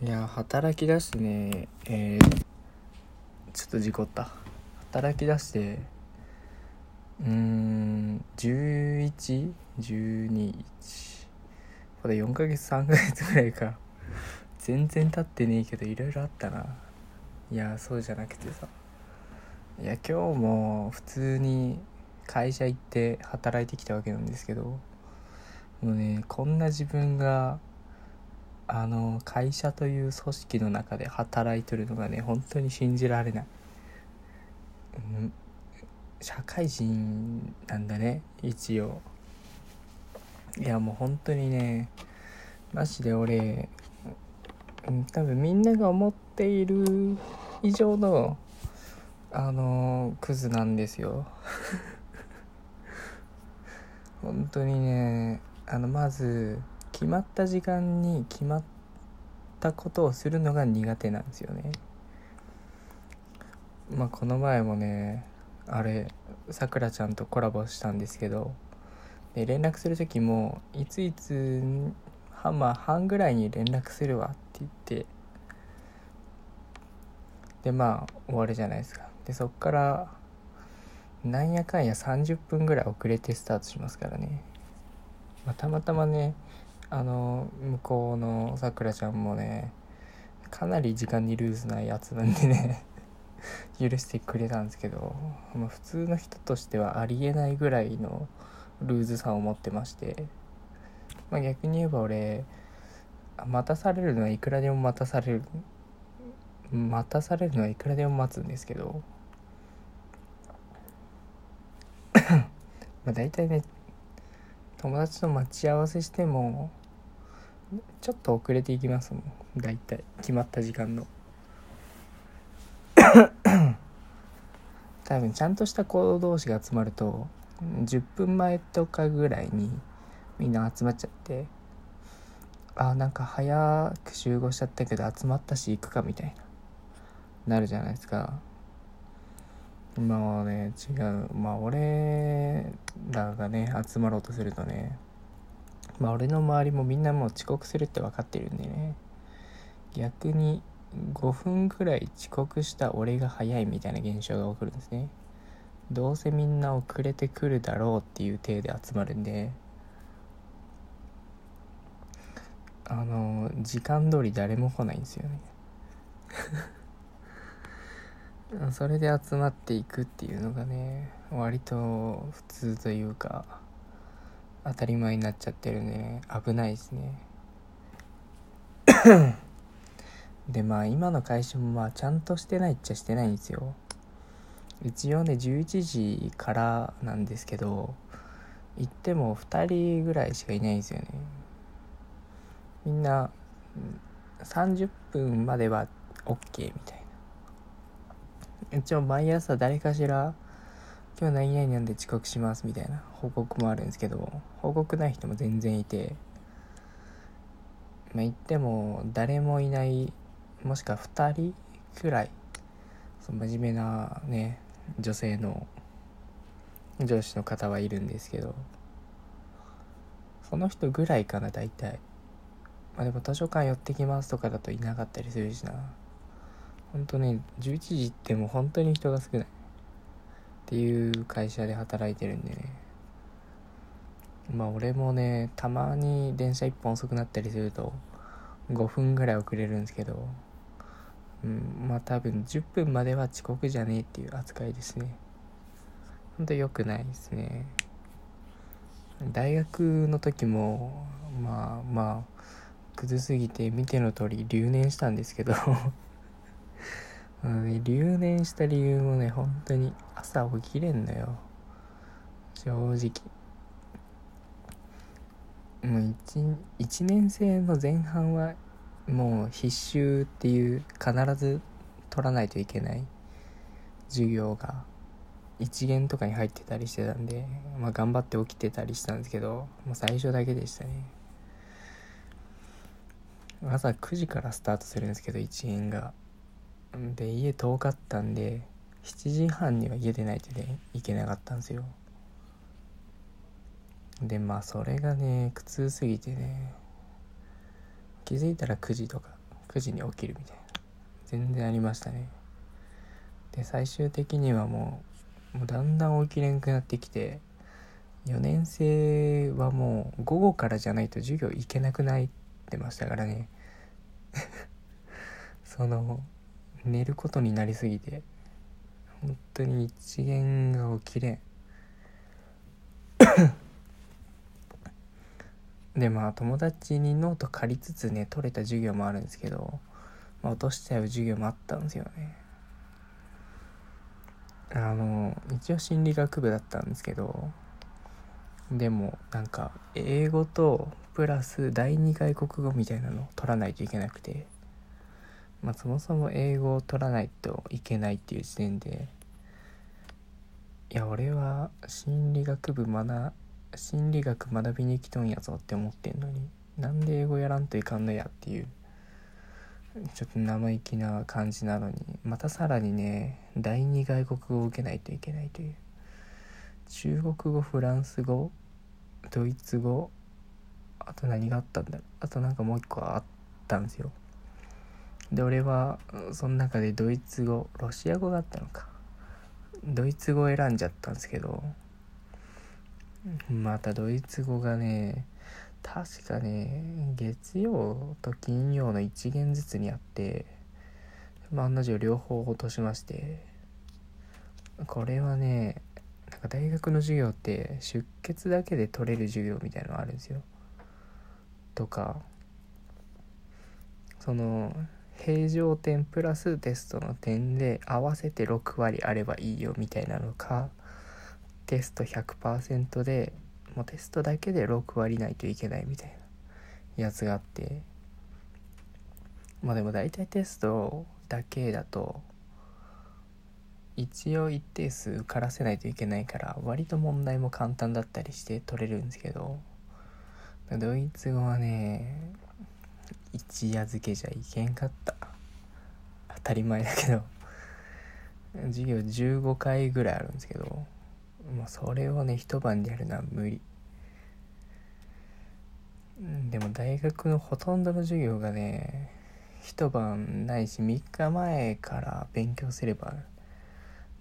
いや働き出してねえー、ちょっと事故った。働き出してうーん1112これ4ヶ月3ヶ月ぐらいか。全然経ってねえけどいろいろあったな。いやそうじゃなくてさ。いや今日も普通に会社行って働いてきたわけなんですけどもうねこんな自分があの会社という組織の中で働いてるのがね本当に信じられない、うん、社会人なんだね一応。いやもう本当にねマジで俺うん多分みんなが思っている以上のあのクズなんですよ。本当にねあのまず決まった時間に決まったことをするのが苦手なんですよね。まあこの前もねあれさくらちゃんとコラボしたんですけどで連絡する時もいついつ半まあ半ぐらいに連絡するわって言ってでまあ終わるじゃないですか。でそっからなんやかんや30分ぐらい遅れてスタートしますからね、まあ、たまたまねあの向こうのさくらちゃんもねかなり時間にルーズなやつなんでね 許してくれたんですけど、まあ、普通の人としてはありえないぐらいのルーズさを持ってまして、まあ、逆に言えば俺待たされるのはいくらでも待たされる待たされるのはいくらでも待つんですけどまあ大体ね友達と待ち合わせしてもちょっと遅れていきますもん。大体決まった時間の。多分ちゃんとした行動同士が集まると10分前とかぐらいにみんな集まっちゃってあなんか早く集合しちゃったけど集まったし行くかみたいな。なるじゃないですか。まあね違う。まあ俺らがね集まろうとするとねまあ俺の周りもみんなもう遅刻するって分かってるんでね。逆に5分くらい遅刻した俺が早いみたいな現象が起こるんですね。どうせみんな遅れてくるだろうっていう体で集まるんで。あの時間通り誰も来ないんですよね。それで集まっていくっていうのがね割と普通というか。当たり前になっちゃってるんでね。危ないですね。でまあ今の会社もまあちゃんとしてないっちゃしてないんですよ。一応ね11時からなんですけど行っても2人ぐらいしかいないんですよね。みんな30分までは OK みたいな。一応毎朝誰かしら今日何々なんで遅刻しますみたいな報告もあるんですけど報告ない人も全然いてまあ言っても誰もいないもしくは2人くらいその真面目なね女性の上司の方はいるんですけどその人ぐらいかな大体。まあでも図書館寄ってきますとかだといなかったりするしな。ほんとね11時ってもう本当に人が少ない。っていう会社で働いてるんでね。まあ俺もねたまに電車1本遅くなったりすると5分ぐらい遅れるんですけどうんまあ多分10分までは遅刻じゃねえっていう扱いですね。ほんと良くないですね。大学の時もまあまあクズすぎて見ての通り留年したんですけど。あのね、留年した理由もね本当に朝起きれんのよ。正直。もう 1, 年生の前半はもう必修っていう必ず取らないといけない。授業が。一限とかに入ってたりしてたんで、まあ、頑張って起きてたりしたんですけどもう最初だけでしたね。朝9時からスタートするんですけど1限が。で家遠かったんで7時半には家出ないとねいけなかったんですよ。でまあそれがね苦痛すぎてね気づいたら9時とか9時に起きるみたいな全然ありましたね。で最終的にはもうもうだんだん起きれんくなってきて4年生はもう午後からじゃないと授業行けなくなってましたからね。その寝ることになりすぎて本当に一元が起きれん。でまあ友達にノート借りつつね取れた授業もあるんですけど、まあ、落としちゃう授業もあったんですよね。あの一応心理学部だったんですけどでもなんか英語とプラス第二外国語みたいなのを取らないといけなくて。まあそもそも英語を取らないといけないっていう時点でいや俺は心理学部学心理学学びに来とんやぞって思ってんのになんで英語やらんといかんのやっていうちょっと生意気な感じなのにまたさらにね第二外国語を受けないといけないという中国語フランス語ドイツ語あと何があったんだろうあとなんかもう一個あったんですよ。で俺はその中でドイツ語ロシア語があったのか。ドイツ語を選んじゃったんですけどまたドイツ語がね確かね月曜と金曜の1限ずつにあってまあ案の定両方落としましてこれはねなんか大学の授業って出欠だけで取れる授業みたいなのあるんですよ。とかその平常点プラステストの点で合わせて6割あればいいよみたいなのかテスト100%でもうテストだけで6割ないといけないみたいなやつがあって。まあでも大体テストだけだと一応一定数受からせないといけないから割と問題も簡単だったりして取れるんですけど。ドイツ語はね一夜漬けじゃいけんかった。当たり前だけど。授業15回ぐらいあるんですけど。もうそれをね一晩でやるのは無理。でも大学のほとんどの授業がね一晩ないし3日前から勉強すれば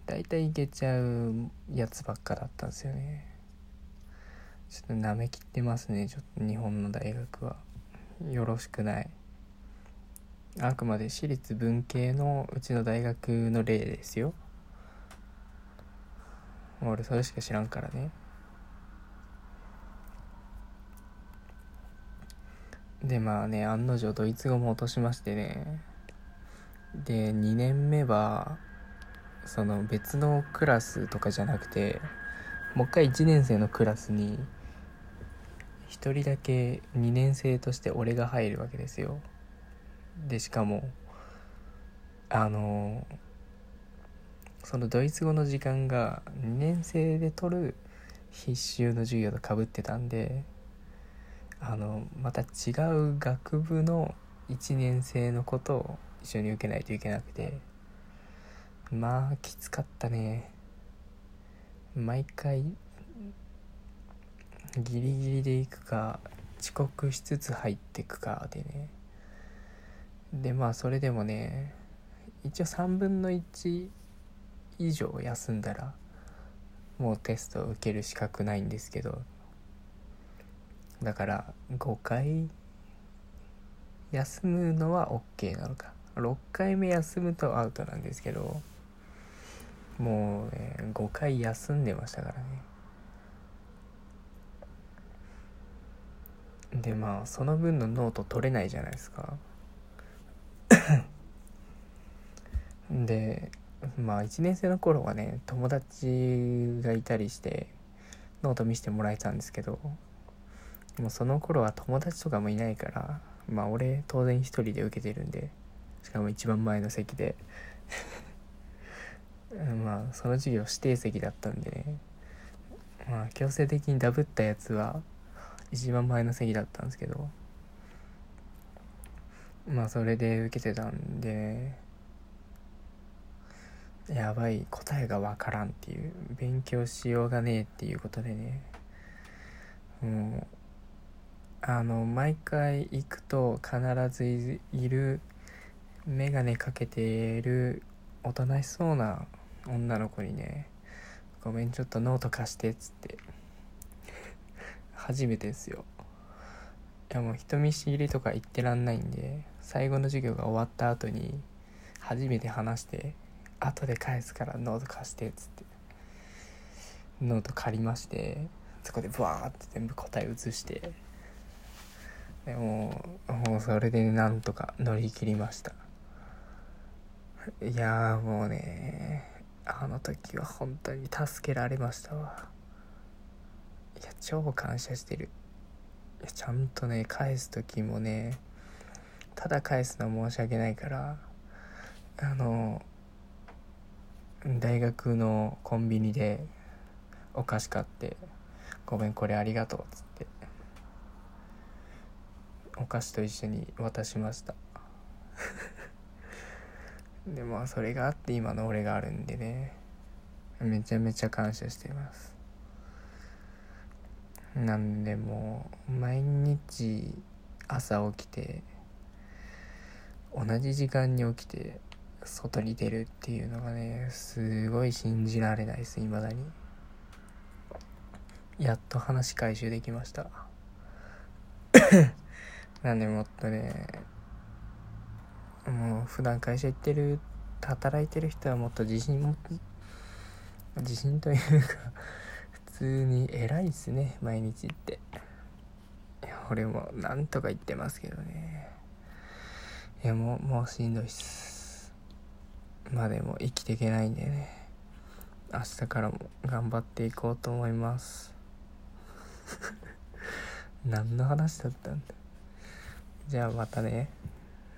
大体いけちゃうやつばっかだったんですよね。ちょっとなめきってますねちょっと日本の大学は。よろしくない。あくまで私立文系のうちの大学の例ですよ。俺それしか知らんからね。でまあね案の定ドイツ語も落としましてね。で2年目はその別のクラスとかじゃなくてもう一回1年生のクラスに1人だけ2年生として俺が入るわけですよ。でしかもあのそのドイツ語の時間が2年生で取る必修の授業とかぶってたんであのまた違う学部の1年生のことを一緒に受けないといけなくてまあきつかったね。毎回ギリギリで行くか遅刻しつつ入ってくかでね。でまあそれでもね一応3分の1以上休んだらもうテストを受ける資格ないんですけどだから5回休むのは OK なのか6回目休むとアウトなんですけどもうね5回休んでましたからね。でまあその分のノート取れないじゃないですか。でまあ1年生の頃はね友達がいたりしてノート見せてもらえたんですけどもうその頃は友達とかもいないからまあ俺当然一人で受けてるんでしかも一番前の席で。まあその授業指定席だったんでね。まあ強制的にダブったやつは一番前の席だったんですけど。まあそれで受けてたんで。やばい答えがわからんっていう。勉強しようがねえっていうことでね。もうあの毎回行くと必ずいる眼鏡かけているおとなしそうな女の子にね「ごめんちょっとノート貸して」っつって。初めてですよ。いやもう人見知りとか言ってらんないんで最後の授業が終わった後に初めて話して「後で返すからノート貸して」っつってノート借りましてそこでブワーって全部答え写してでももうそれでなんとか乗り切りました。いやもうねあの時は本当に助けられましたわ。や超感謝してる。いやちゃんとね返す時もねただ返すのは申し訳ないからあの大学のコンビニでお菓子買って「ごめんこれありがとう」っつってお菓子と一緒に渡しました。でまあそれがあって今の俺があるんでねめちゃめちゃ感謝しています。なんでもう毎日朝起きて同じ時間に起きて外に出るっていうのがねすごい信じられないです未だに。やっと話回収できました。なんでもっとねもう普段会社行ってる働いてる人はもっと自信も自信というか通に偉いっすね毎日って。俺もなんとか言ってますけどね。いやもうもうしんどいっす。まあでも生きていけないんでね。明日からも頑張っていこうと思います。何の話だったんだ。じゃあまたね。